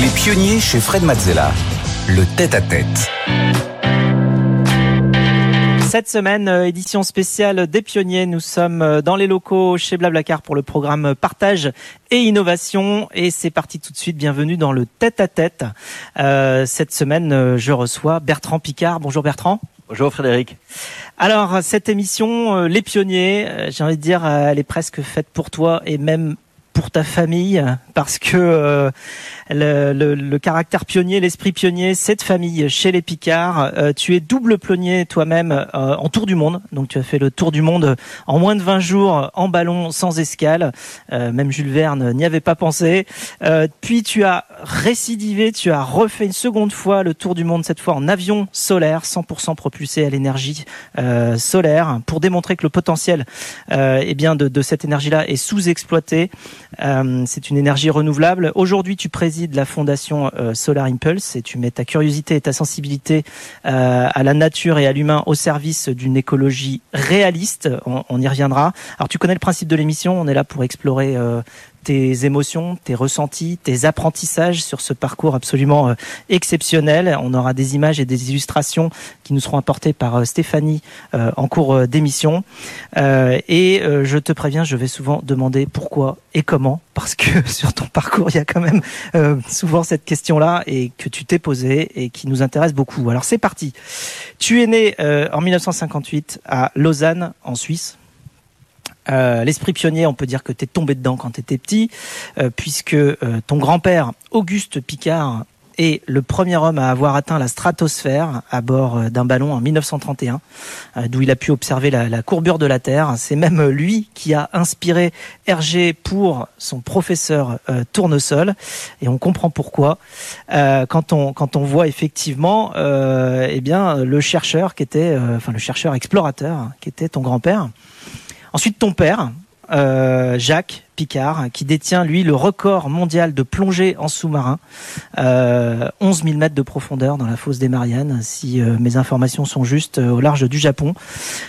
Les pionniers chez Fred Mazzella. Le tête-à-tête. Cette semaine, euh, édition spéciale des pionniers. Nous sommes euh, dans les locaux chez Blablacar pour le programme Partage et Innovation. Et c'est parti tout de suite. Bienvenue dans le tête-à-tête. Euh, cette semaine, euh, je reçois Bertrand Picard. Bonjour Bertrand. Bonjour Frédéric. Alors, cette émission, euh, Les Pionniers, euh, j'ai envie de dire, euh, elle est presque faite pour toi et même pour ta famille, parce que euh, le, le- le caractère pionnier, l'esprit pionnier, c'est de famille chez les Picards. Euh, tu es double pionnier toi-même euh, en tour du monde, donc tu as fait le tour du monde en moins de 20 jours en ballon sans escale. Euh, même Jules Verne n'y avait pas pensé. Euh, puis tu as récidivé, tu as refait une seconde fois le tour du monde, cette fois en avion solaire, 100% propulsé à l'énergie euh, solaire, pour démontrer que le potentiel eh bien de, de cette énergie-là est sous-exploité. Euh, c'est une énergie renouvelable. Aujourd'hui, tu présides la fondation euh, Solar Impulse et tu mets ta curiosité et ta sensibilité euh, à la nature et à l'humain au service d'une écologie réaliste. On, on y reviendra. Alors, tu connais le principe de l'émission. On est là pour explorer tes émotions, tes ressentis, tes apprentissages sur ce parcours absolument euh, exceptionnel. On aura des images et des illustrations qui nous seront apportées par euh, Stéphanie euh, en cours d'émission. Et je te préviens, je vais souvent demander pourquoi et comment, parce que sur ton parcours, il y a quand même souvent cette question-là et que tu t'es posée et qui nous intéresse beaucoup. Alors c'est parti. Tu es né en 1958 à Lausanne, en Suisse. Euh, L'esprit pionnier, on peut dire que tu es tombé dedans quand tu étais petit, euh, puisque euh, ton grand-père, Auguste Picard, est le premier homme à avoir atteint la stratosphère à bord d'un ballon en 1931, euh, d'où il a pu observer la, courbure de la Terre. C'est même lui qui a inspiré Hergé pour son professeur euh, Tournesol, et on comprend pourquoi quand on quand on voit effectivement, euh, eh bien le chercheur qui était, enfin le chercheur explorateur qui était ton grand-père. Ensuite, ton père, euh, Jacques Picard, qui détient, lui, le record mondial de plongée en sous-marin, euh, 11 000 mètres de profondeur dans la fosse des Mariannes, si euh, mes informations sont justes, euh, au large du Japon.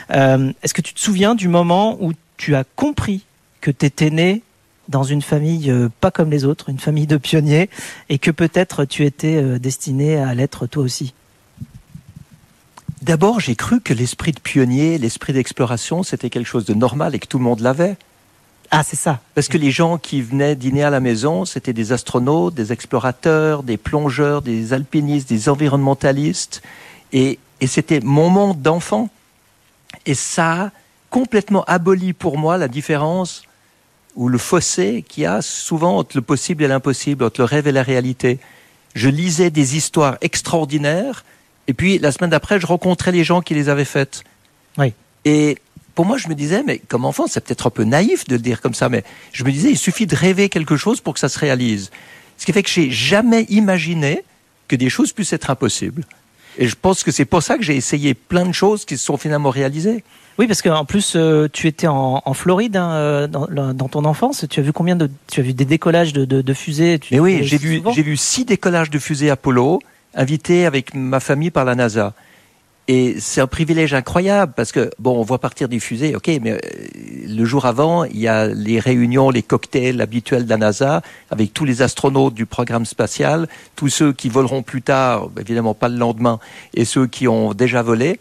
Est-ce que tu te souviens du moment où tu as compris que tu étais né dans une famille pas comme les autres, une famille de pionniers, et que peut-être tu étais destiné à l'être toi aussi? D'abord, j'ai cru que l'esprit de pionnier, l'esprit d'exploration, c'était quelque chose de normal et que tout le monde l'avait. Ah, c'est ça. Parce que les gens qui venaient dîner à la maison, c'était des astronautes, des explorateurs, des plongeurs, des alpinistes, des environnementalistes. Et, et c'était mon monde d'enfant. Et ça a complètement aboli pour moi la différence ou le fossé qu'il y a souvent entre le possible et l'impossible, entre le rêve et la réalité. Je lisais des histoires extraordinaires, et puis la semaine d'après, je rencontrais les gens qui les avaient faites. Oui. Et pour moi, je me disais, mais comme enfant, c'est peut-être un peu naïf de le dire comme ça, mais je me disais, il suffit de rêver quelque chose pour que ça se réalise. Ce qui fait que j'ai jamais imaginé que des choses puissent être impossibles. Et je pense que c'est pour ça que j'ai essayé plein de choses qui se sont finalement réalisées. Oui, parce qu'en plus, euh, tu étais en, en Floride hein, euh, dans, dans ton enfance. Tu as vu combien de, tu as vu des décollages de, de, de fusées tu Mais oui, j'ai vu, j'ai vu six décollages de fusées Apollo, invités avec ma famille par la NASA. Et c'est un privilège incroyable parce que, bon, on voit partir des fusées, ok, mais euh, le jour avant, il y a les réunions, les cocktails habituels de la NASA avec tous les astronautes du programme spatial, tous ceux qui voleront plus tard, évidemment pas le lendemain, et ceux qui ont déjà volé.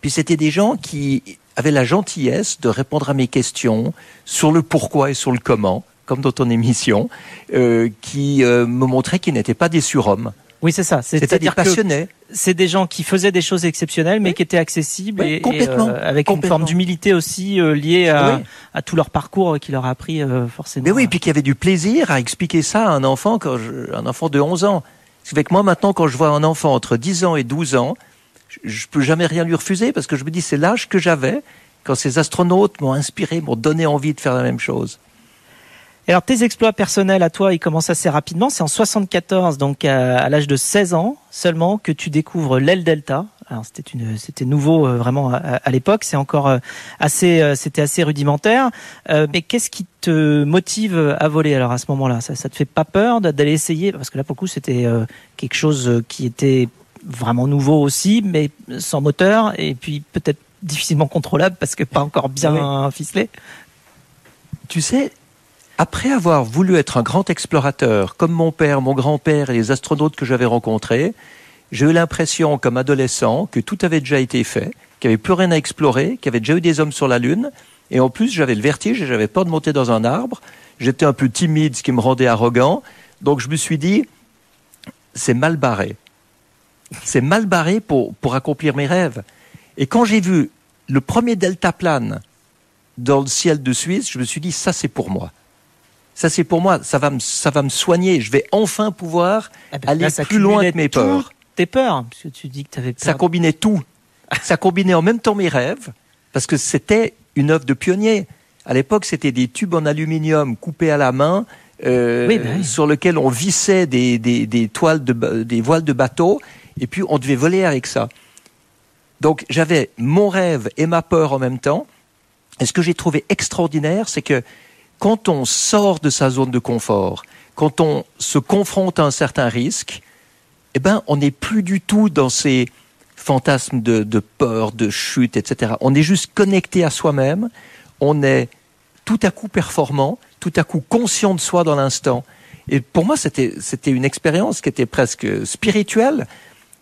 Puis c'était des gens qui avaient la gentillesse de répondre à mes questions sur le pourquoi et sur le comment, comme dans ton émission, euh, qui euh, me montraient qu'ils n'étaient pas des surhommes. Oui, c'est ça. C'est-à-dire passionnés. c'est des gens qui faisaient des choses exceptionnelles, mais Oui. qui étaient accessibles Oui, et, et, euh, avec une forme d'humilité aussi euh, liée à, Oui. à tout leur parcours qui leur a appris euh, forcément. Mais oui, puis qu'il y avait du plaisir à expliquer ça à un enfant, quand je- un enfant de 11 ans. Ce qui fait que moi, maintenant, quand je vois un enfant entre 10 ans et 12 ans, je, je peux jamais rien lui refuser parce que je me dis, c'est l'âge que j'avais quand ces astronautes m'ont inspiré, m'ont donné envie de faire la même chose. Et alors tes exploits personnels à toi, ils commencent assez rapidement. C'est en 74, donc à, à l'âge de 16 ans seulement, que tu découvres l'aile delta. Alors c'était une, c'était nouveau euh, vraiment à, à l'époque. C'est encore euh, assez, euh, c'était assez rudimentaire. Mais qu'est-ce qui te motive à voler alors à ce moment-là? Ça, ça te fait pas peur d'aller essayer? Parce que là pour le coup c'était quelque chose qui était vraiment nouveau aussi, mais sans moteur et puis peut-être difficilement contrôlable parce que pas encore bien ficelé. Tu sais, Après avoir voulu être un grand explorateur, comme mon père, mon grand-père et les astronautes que j'avais rencontrés, j'ai eu l'impression, comme adolescent, que tout avait déjà été fait, qu'il n'y avait plus rien à explorer, qu'il y avait déjà eu des hommes sur la Lune, et en plus j'avais le vertige et j'avais peur de monter dans un arbre. J'étais un peu timide, ce qui me rendait arrogant. Donc je me suis dit, c'est mal barré. C'est mal barré pour, pour accomplir mes rêves. Et quand j'ai vu le premier deltaplane dans le ciel de Suisse, je me suis dit, ça c'est pour moi. Ça c'est pour moi, ça va me, ça va me soigner. Je vais enfin pouvoir Ah ben, aller là, ça plus loin que mes tout. peurs. Tes peurs, parce que tu dis que tu avais peur. Ça combinait tout. Ça combinait en même temps mes rêves, parce que c'était une œuvre de pionnier. À l'époque, c'était des tubes en aluminium coupés à la main, euh, Oui, bah oui. sur lesquels on vissait des, des, des toiles de, des voiles de bateau, et puis on devait voler avec ça. Donc j'avais mon rêve et ma peur en même temps. Et ce que j'ai trouvé extraordinaire, c'est que quand on sort de sa zone de confort, quand on se confronte à un certain risque, eh ben, on n'est plus du tout dans ces fantasmes de, peur, de chute, etc. On est juste connecté à soi-même. On est tout à coup performant, tout à coup conscient de soi dans l'instant. Et pour moi, c'était c'était une expérience qui était presque spirituelle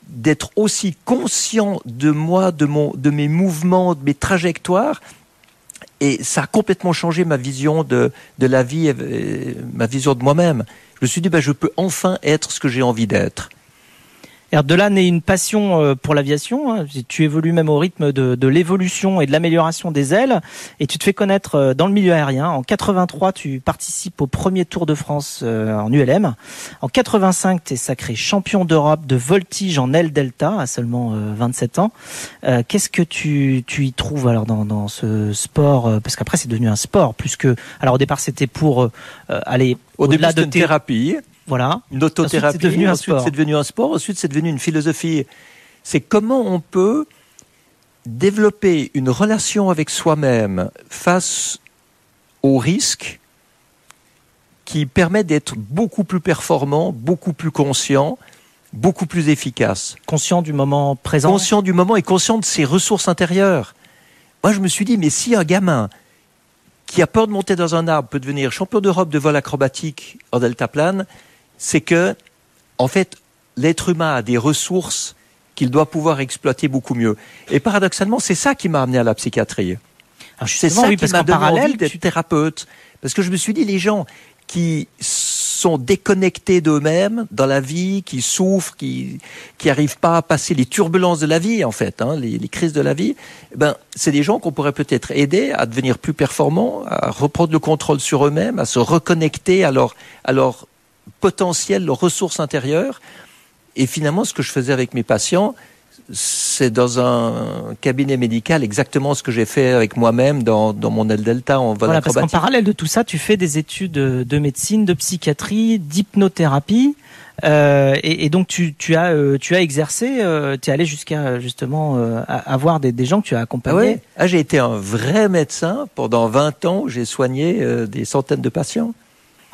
d'être aussi conscient de moi, de mon, de mes mouvements, de mes trajectoires. Et ça a complètement changé ma vision de, de la vie, et, euh, ma vision de moi-même. Je me suis dit, ben, je peux enfin être ce que j'ai envie d'être. Là naît une passion euh, pour l'aviation. hein. Tu évolues même au rythme de, de l'évolution et de l'amélioration des ailes, et tu te fais connaître euh, dans le milieu aérien. En 83, tu participes au premier Tour de France euh, en ULM. En 85, tu es sacré champion d'Europe de voltige en aile delta à seulement euh, 27 ans. Qu'est-ce que tu, tu y trouves alors dans, dans ce sport Parce qu'après, c'est devenu un sport plus que. Alors au départ, c'était pour euh, aller au-delà de thérapie. Voilà. une autothérapie. Ensuite, c'est devenu un sport. c'est devenu un sport. Ensuite, c'est devenu une philosophie. C'est comment on peut développer une relation avec soi-même face aux risques qui permet d'être beaucoup plus performant, beaucoup plus conscient, beaucoup plus efficace. Conscient du moment présent. Conscient du moment et conscient de ses ressources intérieures. Moi, je me suis dit, mais si un gamin qui a peur de monter dans un arbre peut devenir champion d'Europe de vol acrobatique en deltaplane, c'est que, en fait, l'être humain a des ressources qu'il doit pouvoir exploiter beaucoup mieux. Et paradoxalement, c'est ça qui m'a amené à la psychiatrie. C'est ça oui, qui m'a donné parallèle, envie d'être tu- thérapeute. Parce que je me suis dit, les gens qui sont déconnectés d'eux-mêmes dans la vie, qui souffrent, qui qui arrivent pas à passer les turbulences de la vie, en fait, hein, les, les crises de la vie, eh ben, c'est des gens qu'on pourrait peut-être aider à devenir plus performants, à reprendre le contrôle sur eux-mêmes, à se reconnecter à leur, à leur potentiel, leurs ressources intérieures. Et finalement, ce que je faisais avec mes patients, c'est dans un cabinet médical exactement ce que j'ai fait avec moi-même dans, dans mon aile delta en vol Voilà, parce qu'en acrobatique. parallèle de tout ça, tu fais des études de médecine, de psychiatrie, d'hypnothérapie. euh, et, et donc tu, tu as euh, tu as exercé, euh, tu es allé jusqu'à justement euh, avoir des, des gens que tu as Ah accompagnés. ouais ah, J'ai été un vrai médecin pendant 20 ans. J'ai soigné des centaines de patients.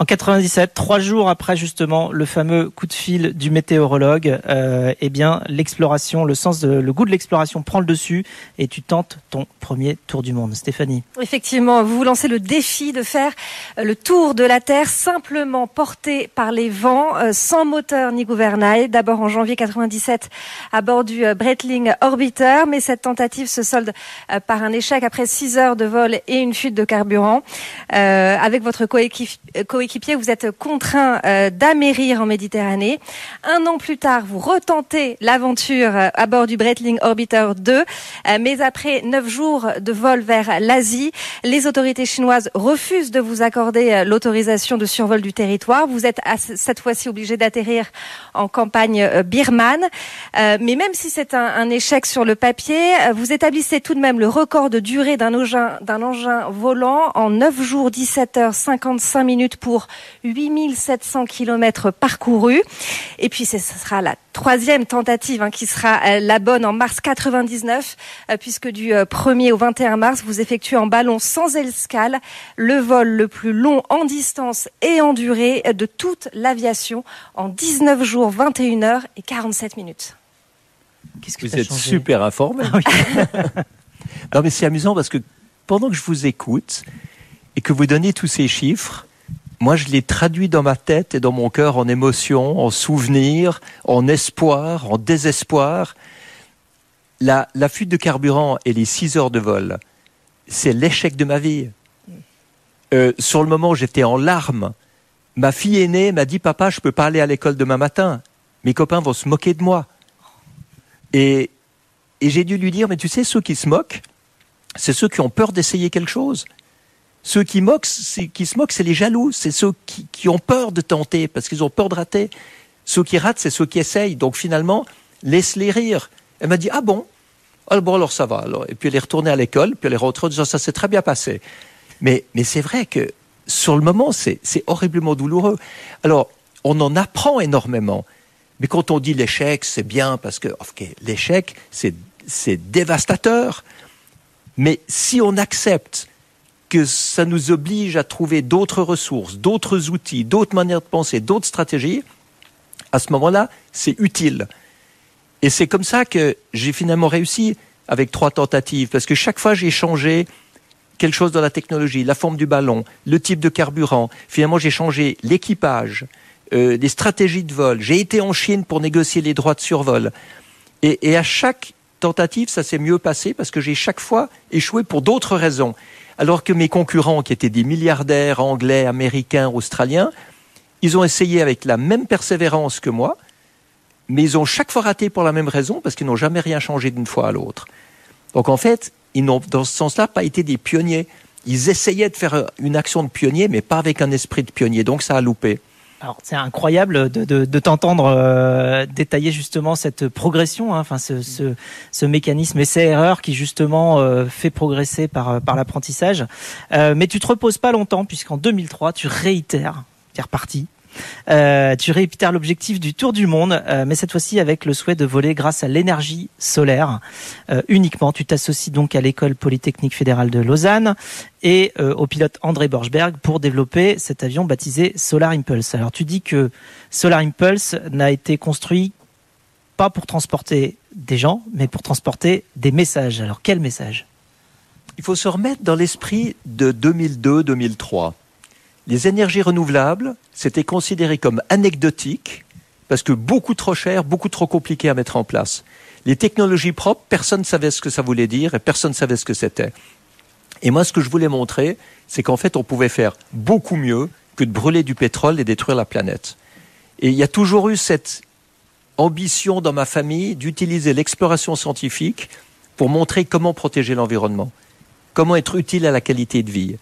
En 97, trois jours après justement le fameux coup de fil du météorologue, euh, eh bien l'exploration, le sens de le goût de l'exploration prend le dessus et tu tentes ton premier tour du monde. Stéphanie. Effectivement, vous vous lancez le défi de faire euh, le tour de la Terre simplement porté par les vents, euh, sans moteur ni gouvernail. D'abord en janvier 97 à bord du euh, Breitling Orbiter, mais cette tentative se solde par un échec après 6 heures de vol et une fuite de carburant. Euh, avec votre coéquif- vous êtes contraint euh, d'amérir en Méditerranée. Un an plus tard, vous retentez l'aventure euh, à bord du Breitling Orbiter 2, euh, mais après neuf jours de vol vers l'Asie, les autorités chinoises refusent de vous accorder euh, l'autorisation de survol du territoire. Vous êtes à ce- cette fois-ci obligé d'atterrir en campagne birmane. Mais même si c'est un, échec sur le papier, vous établissez tout de même le record de durée d'un engin, d'un engin volant en 9 jours, 17 heures, 55 minutes pour 8700 kilomètres parcourus. Et puis ce sera la troisième tentative hein, qui sera euh, la bonne en mars 99, euh, puisque du euh, 1er au 21 mars, vous effectuez en ballon sans escale le vol le plus long en distance et en durée de toute l'aviation en 19 jours, 21 heures et 47 minutes. Qu'est-ce que Vous êtes super informé. Ah oui. Non, mais c'est amusant parce que pendant que je vous écoute et que vous donnez tous ces chiffres, moi, je l'ai traduit dans ma tête et dans mon cœur en émotion, en souvenir, en espoir, en désespoir. La, la fuite de carburant et les six heures de vol, c'est l'échec de ma vie. Euh, sur le moment, j'étais en larmes. Ma fille aînée m'a dit, papa, je peux pas aller à l'école demain matin. Mes copains vont se moquer de moi. Et, et j'ai dû lui dire, mais tu sais, ceux qui se moquent, c'est ceux qui ont peur d'essayer quelque chose. Ceux qui, moquent, qui se moquent, c'est les jaloux, c'est ceux qui, ont peur de tenter parce qu'ils ont peur de rater. Ceux qui ratent, c'est ceux qui essayent. Donc finalement, laisse-les rire. Elle m'a dit ah bon, ah, bon alors ça va. Alors. Et puis elle est retournée à l'école, puis elle est rentrée en disant ça s'est très bien passé. Mais mais c'est vrai que sur le moment c'est horriblement douloureux. Alors on en apprend énormément. Mais quand on dit l'échec, c'est bien parce que okay, l'échec c'est dévastateur. Mais si on accepte que ça nous oblige à trouver d'autres ressources, d'autres outils, d'autres manières de penser, d'autres stratégies, à ce moment-là, c'est utile. Et c'est comme ça que j'ai finalement réussi avec trois tentatives, parce que chaque fois j'ai changé quelque chose dans la technologie, la forme du ballon, le type de carburant. Finalement, j'ai changé l'équipage, euh, les stratégies de vol. J'ai été en Chine pour négocier les droits de survol. Et, et à chaque tentative, ça s'est mieux passé parce que j'ai chaque fois échoué pour d'autres raisons alors que mes concurrents, qui étaient des milliardaires anglais, américains, australiens, ils ont essayé avec la même persévérance que moi, mais ils ont chaque fois raté pour la même raison, parce qu'ils n'ont jamais rien changé d'une fois à l'autre. Donc en fait, ils n'ont dans ce sens-là pas été des pionniers. Ils essayaient de faire une action de pionnier, mais pas avec un esprit de pionnier. Donc ça a loupé. Alors c'est incroyable de, de, de t'entendre euh, détailler justement cette progression, hein, enfin ce, ce, ce, mécanisme essai-erreur qui justement euh, fait progresser par, par l'apprentissage. Euh, mais tu te reposes pas longtemps puisqu'en 2003 tu réitères, tu es reparti euh, tu réitères l'objectif du tour du monde, euh, mais cette fois-ci avec le souhait de voler grâce à l'énergie solaire euh, uniquement. Tu t'associes donc à l'école polytechnique fédérale de Lausanne et au pilote André Borchberg pour développer cet avion baptisé Solar Impulse. Alors tu dis que Solar Impulse n'a été construit pas pour transporter des gens, mais pour transporter des messages. Alors quel message? Il faut se remettre dans l'esprit de 2002-2003 les énergies renouvelables, c'était considéré comme anecdotique parce que beaucoup trop cher, beaucoup trop compliqué à mettre en place. Les technologies propres, personne ne savait ce que ça voulait dire et personne ne savait ce que c'était. Et moi, ce que je voulais montrer, c'est qu'en fait, on pouvait faire beaucoup mieux que de brûler du pétrole et détruire la planète. Et il y a toujours eu cette ambition dans ma famille d'utiliser l'exploration scientifique pour montrer comment protéger l'environnement, comment être utile à la qualité de vie.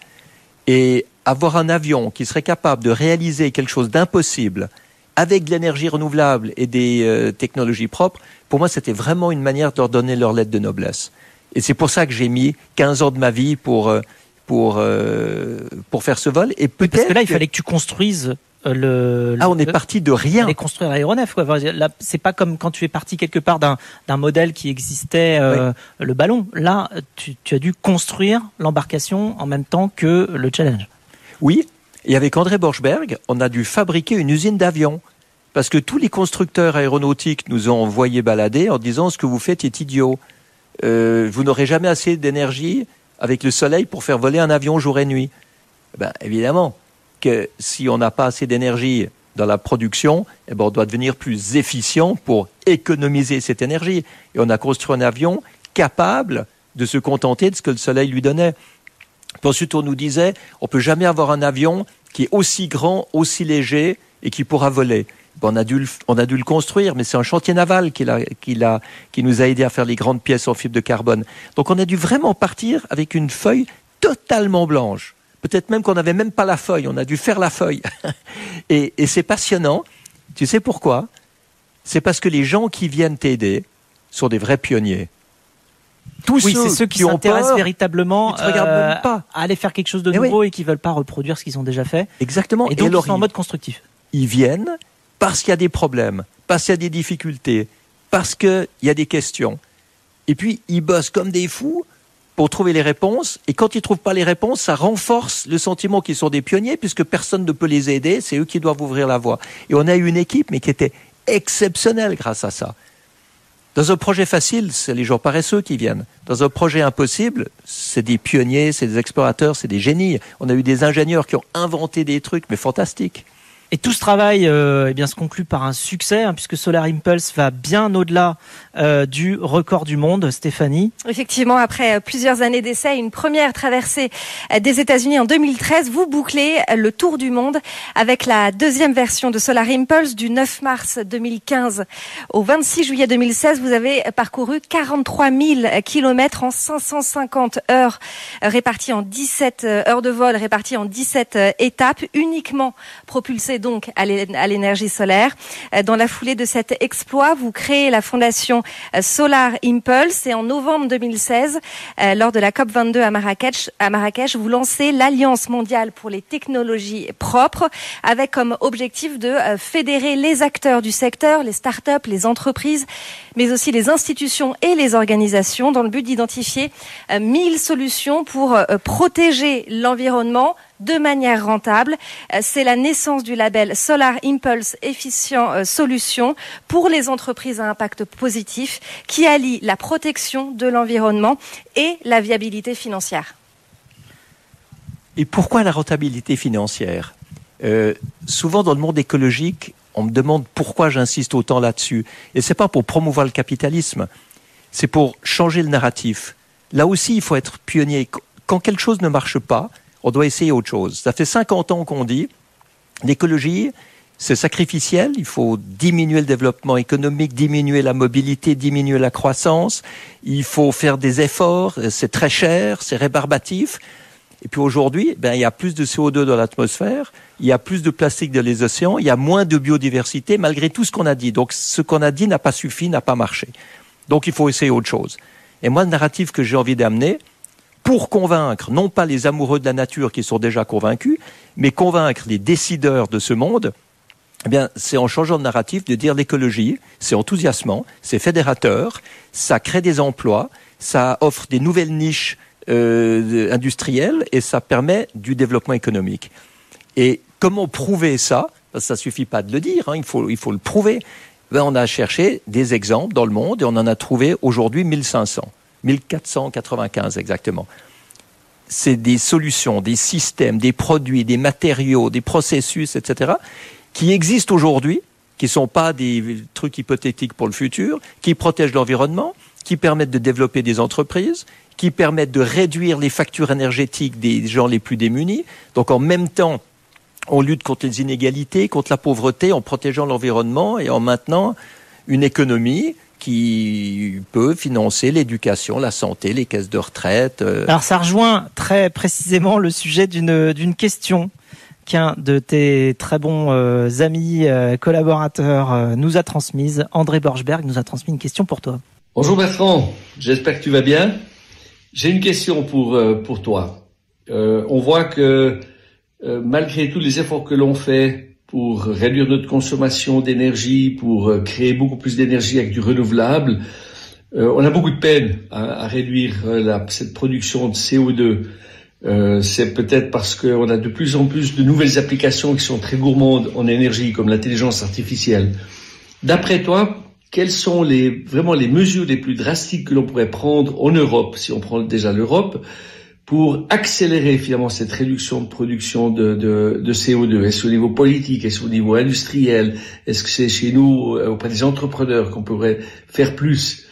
Et avoir un avion qui serait capable de réaliser quelque chose d'impossible avec de l'énergie renouvelable et des euh, technologies propres, pour moi, c'était vraiment une manière de leur donner leur lettre de noblesse. Et c'est pour ça que j'ai mis 15 ans de ma vie pour, euh, pour, euh, pour faire ce vol. Et peut-être. Parce que là, il fallait que tu construises le, ah, on est parti de rien. Et construire l'aéronef. Quoi. Là, c'est pas comme quand tu es parti quelque part d'un, d'un modèle qui existait, le ballon. Là, tu, tu as dû construire l'embarcation en même temps que le challenge. Oui, et avec André Borchberg, on a dû fabriquer une usine d'avions. Parce que tous les constructeurs aéronautiques nous ont envoyé balader en disant ce que vous faites est idiot. Euh, vous n'aurez jamais assez d'énergie avec le soleil pour faire voler un avion jour et nuit. Ben, évidemment si on n'a pas assez d'énergie dans la production, eh ben, on doit devenir plus efficient pour économiser cette énergie. Et on a construit un avion capable de se contenter de ce que le soleil lui donnait ensuite, on nous disait, on peut jamais avoir un avion qui est aussi grand, aussi léger et qui pourra voler. on, a dû le, construire, mais c'est un chantier naval qui, qui nous a aidé à faire les grandes pièces en fibre de carbone. Donc on a dû vraiment partir avec une feuille totalement blanche. Peut-être même qu'on n'avait même pas la feuille, on a dû faire la feuille. et, et c'est passionnant. Tu sais pourquoi? C'est parce que les gens qui viennent t'aider sont des vrais pionniers tous oui, ceux qui, s'intéressent véritablement euh, à aller faire quelque chose de nouveau et qui veulent pas reproduire ce qu'ils ont déjà fait. Exactement. Et donc ils sont en mode constructif. Ils viennent parce qu'il y a des problèmes, parce qu'il y a des difficultés, parce qu'il y a des questions. Et puis ils bossent comme des fous pour trouver les réponses. Et quand ils trouvent pas les réponses, ça renforce le sentiment qu'ils sont des pionniers puisque personne ne peut les aider. C'est eux qui doivent ouvrir la voie. Et on a eu une équipe, mais qui était exceptionnelle grâce à ça. Dans un projet facile, c'est les gens paresseux qui viennent. Dans un projet impossible, c'est des pionniers, c'est des explorateurs, c'est des génies. On a eu des ingénieurs qui ont inventé des trucs, mais fantastiques. Et tout ce travail euh, eh bien, se conclut par un succès, hein, puisque Solar Impulse va bien au-delà euh, du record du monde, Stéphanie. Effectivement, après euh, plusieurs années d'essai, une première traversée euh, des États-Unis en 2013, vous bouclez le tour du monde avec la deuxième version de Solar Impulse du 9 mars 2015 au 26 juillet 2016. Vous avez parcouru 43 000 kilomètres en 550 heures réparties en 17 heures de vol, réparties en 17 étapes, uniquement propulsées donc à l'énergie solaire. Euh, dans la foulée de cet exploit, vous créez la fondation euh, Solar Impulse et en novembre 2016, euh, lors de la COP 22 à Marrakech, à Marrakech, vous lancez l'Alliance mondiale pour les technologies propres avec comme objectif de fédérer les acteurs du secteur, les start-up, les entreprises, mais aussi les institutions et les organisations dans le but d'identifier 1000 solutions pour protéger l'environnement, de manière rentable. Euh, c'est la naissance du label Solar Impulse Efficient euh, Solution pour les entreprises à impact positif qui allie la protection de l'environnement et la viabilité financière. Et pourquoi la rentabilité financière? Euh, Souvent dans le monde écologique, on me demande pourquoi j'insiste autant là-dessus. Et c'est pas pour promouvoir le capitalisme, c'est pour changer le narratif. Là aussi, il faut être pionnier. Quand quelque chose ne marche pas, on doit essayer autre chose. Ça fait 50 ans qu'on dit, l'écologie, c'est sacrificiel, il faut diminuer le développement économique, diminuer la mobilité, diminuer la croissance, il faut faire des efforts, c'est très cher, c'est rébarbatif. Et puis aujourd'hui, ben, il y a plus de CO2 dans l'atmosphère, il y a plus de plastique dans les océans, il y a moins de biodiversité, malgré tout ce qu'on a dit. Donc ce qu'on a dit n'a pas suffi, n'a pas marché. Donc il faut essayer autre chose. Et moi, le narratif que j'ai envie d'amener, pour convaincre non pas les amoureux de la nature qui sont déjà convaincus, mais convaincre les décideurs de ce monde, eh bien, c'est en changeant de narratif de dire l'écologie, c'est enthousiasmant, c'est fédérateur, ça crée des emplois, ça offre des nouvelles niches euh, industrielles et ça permet du développement économique. Et comment prouver ça? Que ça suffit pas de le dire, hein, il, faut, il faut le prouver. Ben, on a cherché des exemples dans le monde et on en a trouvé aujourd'hui 1500. 1495 exactement. C'est des solutions, des systèmes, des produits, des matériaux, des processus, etc., qui existent aujourd'hui, qui ne sont pas des trucs hypothétiques pour le futur, qui protègent l'environnement, qui permettent de développer des entreprises, qui permettent de réduire les factures énergétiques des gens les plus démunis. Donc en même temps, on lutte contre les inégalités, contre la pauvreté, en protégeant l'environnement et en maintenant une économie qui peut financer l'éducation, la santé, les caisses de retraite. Euh. Alors ça rejoint très précisément le sujet d'une d'une question qu'un de tes très bons euh, amis euh, collaborateurs nous a transmise. André Borchberg nous a transmis une question pour toi. Bonjour Bertrand, j'espère que tu vas bien. J'ai une question pour pour toi. on voit que malgré tous les efforts que l'on fait pour réduire notre consommation d'énergie, pour euh, créer beaucoup plus d'énergie avec du renouvelable. Euh, on a beaucoup de peine à, réduire euh, cette production de CO2. Euh, c'est peut-être parce qu'on a de plus en plus de nouvelles applications qui sont très gourmandes en énergie, comme l'intelligence artificielle. D'après toi, quelles sont vraiment les mesures les plus drastiques que l'on pourrait prendre en Europe, si on prend déjà l'Europe, pour accélérer finalement cette réduction de production de, de, de CO2 Est-ce au niveau politique Est-ce au niveau industriel Est-ce que c'est chez nous, euh, auprès des entrepreneurs, qu'on pourrait faire plus?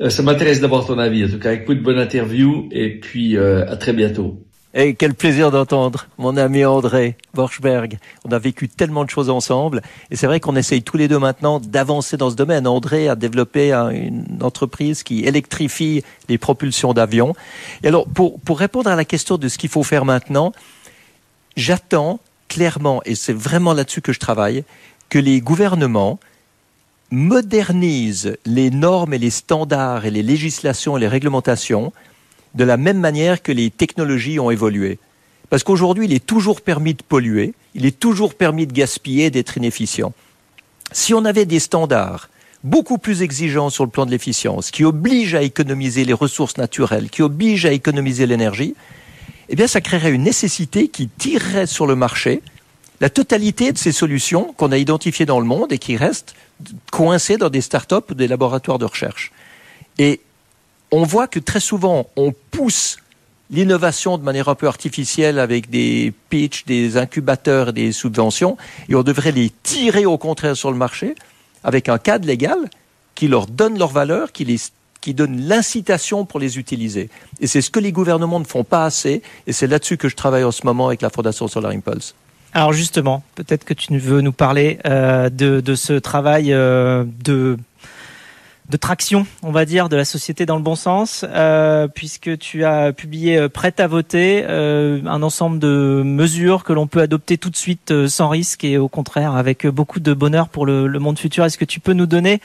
Euh, Ça m'intéresse d'avoir ton avis. En tout cas, écoute, bonne interview et puis euh, à très bientôt. Et quel plaisir d'entendre mon ami André Borchberg. On a vécu tellement de choses ensemble. Et c'est vrai qu'on essaye tous les deux maintenant d'avancer dans ce domaine. André a développé une entreprise qui électrifie les propulsions d'avions. Et alors, pour, pour répondre à la question de ce qu'il faut faire maintenant, j'attends clairement, et c'est vraiment là-dessus que je travaille, que les gouvernements modernisent les normes et les standards et les législations et les réglementations de la même manière que les technologies ont évolué. Parce qu'aujourd'hui, il est toujours permis de polluer, il est toujours permis de gaspiller, d'être inefficient. Si on avait des standards beaucoup plus exigeants sur le plan de l'efficience, qui obligent à économiser les ressources naturelles, qui obligent à économiser l'énergie, eh bien, ça créerait une nécessité qui tirerait sur le marché la totalité de ces solutions qu'on a identifiées dans le monde et qui restent coincées dans des startups ou des laboratoires de recherche. Et on voit que très souvent, on pousse l'innovation de manière un peu artificielle avec des pitchs, des incubateurs, des subventions, et on devrait les tirer au contraire sur le marché avec un cadre légal qui leur donne leur valeur, qui les qui donne l'incitation pour les utiliser. Et c'est ce que les gouvernements ne font pas assez, et c'est là-dessus que je travaille en ce moment avec la Fondation Solar Impulse. Alors justement, peut-être que tu veux nous parler euh, de, de, ce travail euh, de de traction, on va dire, de la société dans le bon sens, euh, puisque tu as publié euh, Prêt à voter, euh, un ensemble de mesures que l'on peut adopter tout de suite euh, sans risque et au contraire avec beaucoup de bonheur pour le, le monde futur. Est-ce que tu peux nous donner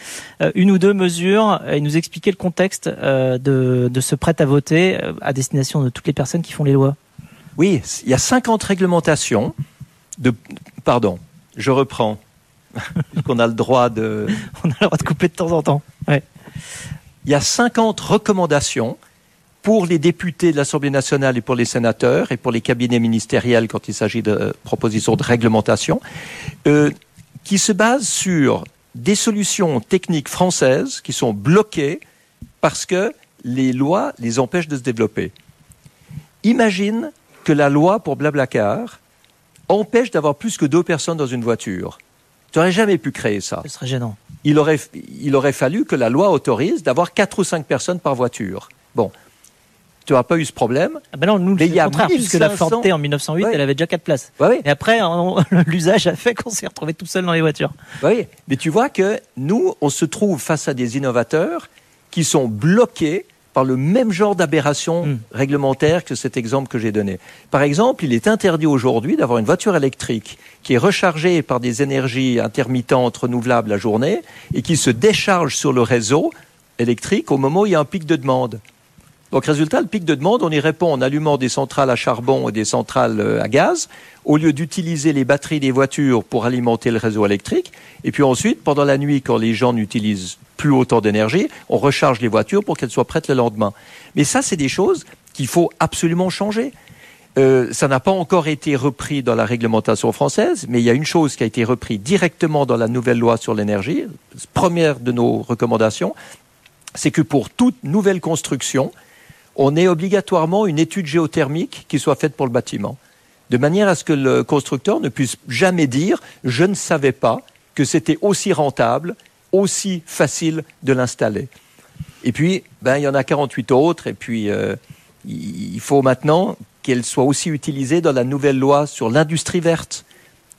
une ou deux mesures et nous expliquer le contexte de, de ce Prêt à voter à destination de toutes les personnes qui font les lois? Oui, il y a 50 réglementations de... Pardon, je reprends. qu'on a le droit de. On a le droit de couper de temps en temps. Il y a 50 recommandations pour les députés de l'Assemblée nationale et pour les sénateurs et pour les cabinets ministériels quand il s'agit de propositions de réglementation, euh, qui se basent sur des solutions techniques françaises qui sont bloquées parce que les lois les empêchent de se développer. Imagine que la loi pour Blablacar empêche d'avoir plus que deux personnes dans une voiture. Tu n'aurais jamais pu créer ça. Ce serait gênant. Il aurait, il aurait fallu que la loi autorise d'avoir quatre ou cinq personnes par voiture. Bon. Tu n'auras pas eu ce problème. Ah ben non, nous, c'est le contraire, puisque la Ford T en 1908, elle avait déjà quatre places. oui. Et après, l'usage a fait qu'on s'est retrouvé tout seul dans les voitures. Oui, mais tu vois que nous, on se trouve face à des innovateurs qui sont bloqués par le même genre d'aberration mm. réglementaire que cet exemple que j'ai donné. Par exemple, il est interdit aujourd'hui d'avoir une voiture électrique qui est rechargée par des énergies intermittentes renouvelables la journée et qui se décharge sur le réseau électrique au moment où il y a un pic de demande. Donc, résultat, le pic de demande, on y répond en allumant des centrales à charbon et des centrales euh, à gaz, au lieu d'utiliser les batteries des voitures pour alimenter le réseau électrique. Et puis ensuite, pendant la nuit, quand les gens n'utilisent plus autant d'énergie, on recharge les voitures pour qu'elles soient prêtes le lendemain. Mais ça, c'est des choses qu'il faut absolument changer. Euh, ça n'a pas encore été repris dans la réglementation française, mais il y a une chose qui a été reprise directement dans la nouvelle loi sur l'énergie. Première de nos recommandations, c'est que pour toute nouvelle construction, on ait obligatoirement une étude géothermique qui soit faite pour le bâtiment, de manière à ce que le constructeur ne puisse jamais dire je ne savais pas que c'était aussi rentable, aussi facile de l'installer. Et puis, ben, il y en a 48 autres, et puis euh, il faut maintenant qu'elles soient aussi utilisées dans la nouvelle loi sur l'industrie verte.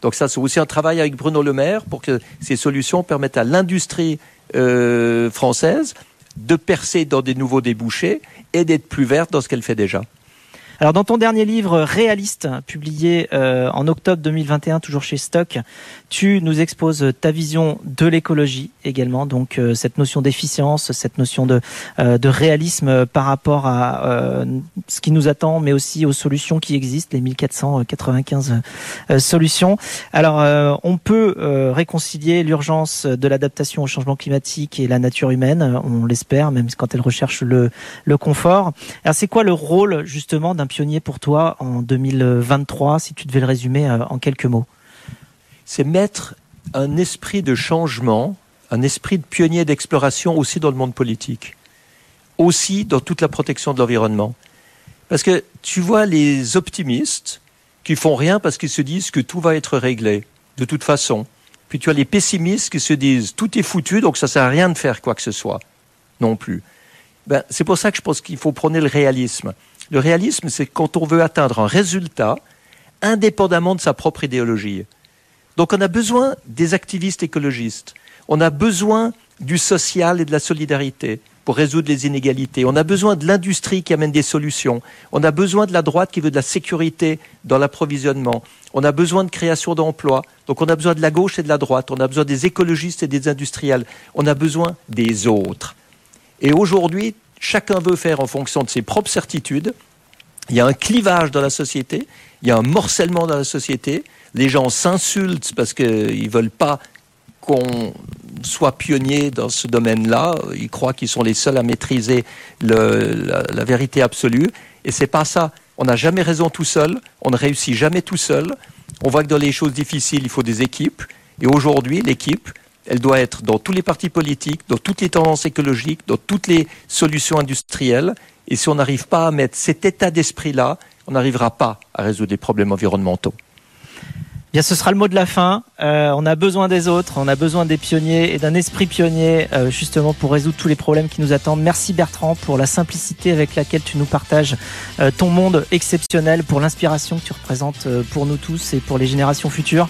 Donc ça, c'est aussi un travail avec Bruno Le Maire pour que ces solutions permettent à l'industrie euh, française de percer dans des nouveaux débouchés et d'être plus verte dans ce qu'elle fait déjà. Alors dans ton dernier livre Réaliste, publié euh, en octobre 2021, toujours chez Stock, tu nous exposes ta vision de l'écologie également, donc euh, cette notion d'efficience, cette notion de, euh, de réalisme par rapport à ce qui nous attend, mais aussi aux solutions qui existent, les 1495 solutions. Alors on peut réconcilier l'urgence de l'adaptation au changement climatique et la nature humaine, on l'espère, même quand elle recherche le, le confort. Alors c'est quoi le rôle justement pionnier pour toi en 2023, si tu devais le résumer euh, en quelques mots C'est mettre un esprit de changement, un esprit de pionnier d'exploration aussi dans le monde politique, aussi dans toute la protection de l'environnement. Parce que tu vois les optimistes qui font rien parce qu'ils se disent que tout va être réglé, de toute façon. Puis tu as les pessimistes qui se disent tout est foutu, donc ça sert à rien de faire quoi que ce soit, non plus. Ben, c'est pour ça que je pense qu'il faut prôner le réalisme. Le réalisme, c'est quand on veut atteindre un résultat indépendamment de sa propre idéologie. Donc on a besoin des activistes écologistes, on a besoin du social et de la solidarité pour résoudre les inégalités, on a besoin de l'industrie qui amène des solutions, on a besoin de la droite qui veut de la sécurité dans l'approvisionnement, on a besoin de création d'emplois, donc on a besoin de la gauche et de la droite, on a besoin des écologistes et des industriels, on a besoin des autres. Et aujourd'hui, chacun veut faire en fonction de ses propres certitudes. Il y a un clivage dans la société, il y a un morcellement dans la société. Les gens s'insultent parce qu'ils ne veulent pas qu'on soit pionnier dans ce domaine-là. Ils croient qu'ils sont les seuls à maîtriser la, vérité absolue. Et c'est pas ça. On n'a jamais raison tout seul. On ne réussit jamais tout seul. On voit que dans les choses difficiles, il faut des équipes. Et aujourd'hui, l'équipe, elle doit être dans tous les partis politiques, dans toutes les tendances écologiques, dans toutes les solutions industrielles. Et si on n'arrive pas à mettre cet état d'esprit-là, on n'arrivera pas à résoudre les problèmes environnementaux. Bien, ce sera le mot de la fin. Euh, on a besoin des autres, on a besoin des pionniers et d'un esprit pionnier euh, justement pour résoudre tous les problèmes qui nous attendent. Merci Bertrand pour la simplicité avec laquelle tu nous partages euh, ton monde exceptionnel, pour l'inspiration que tu représentes pour nous tous et pour les générations futures.